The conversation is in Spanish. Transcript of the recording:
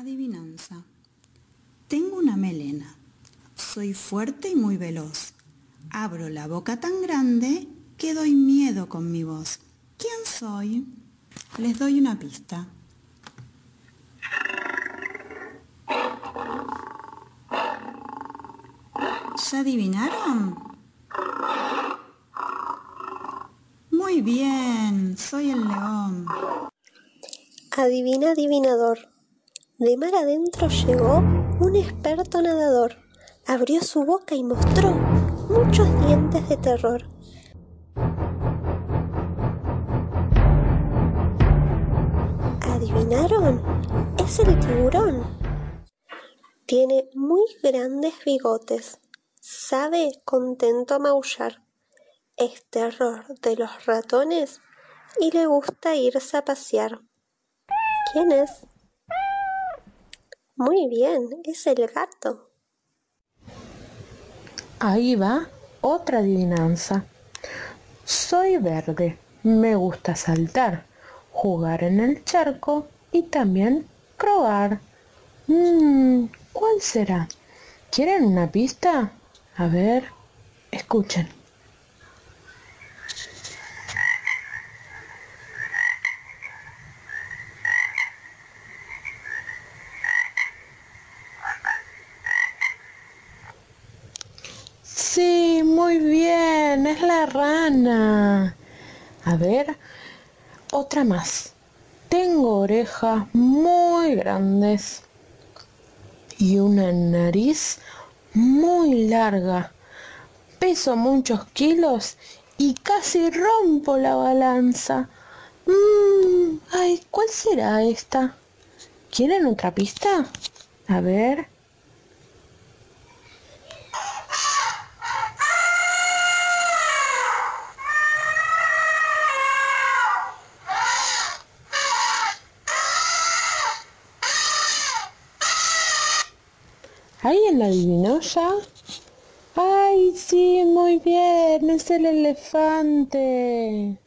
Adivinanza. Tengo una melena. Soy fuerte y muy veloz. Abro la boca tan grande que doy miedo con mi voz. ¿Quién soy? Les doy una pista. ¿Ya adivinaron? Muy bien, soy el león. Adivina adivinador. De mar adentro llegó un experto nadador. Abrió su boca y mostró muchos dientes de terror. ¿Adivinaron? Es el tiburón. Tiene muy grandes bigotes. Sabe contento maullar. Es terror de los ratones y le gusta irse a pasear. ¿Quién es? Muy bien, es el gato. Ahí va otra adivinanza. Soy verde, me gusta saltar, jugar en el charco y también probar. Mmm, ¿cuál será? ¿Quieren una pista? A ver, escuchen. Sí, muy bien, es la rana. A ver, otra más. Tengo orejas muy grandes y una nariz muy larga. Peso muchos kilos y casi rompo la balanza. Mm, ay, ¿cuál será esta? ¿Quieren otra pista? A ver. ¿Alguien la adivinó ya? ¡Ay, sí, muy bien! Es el elefante.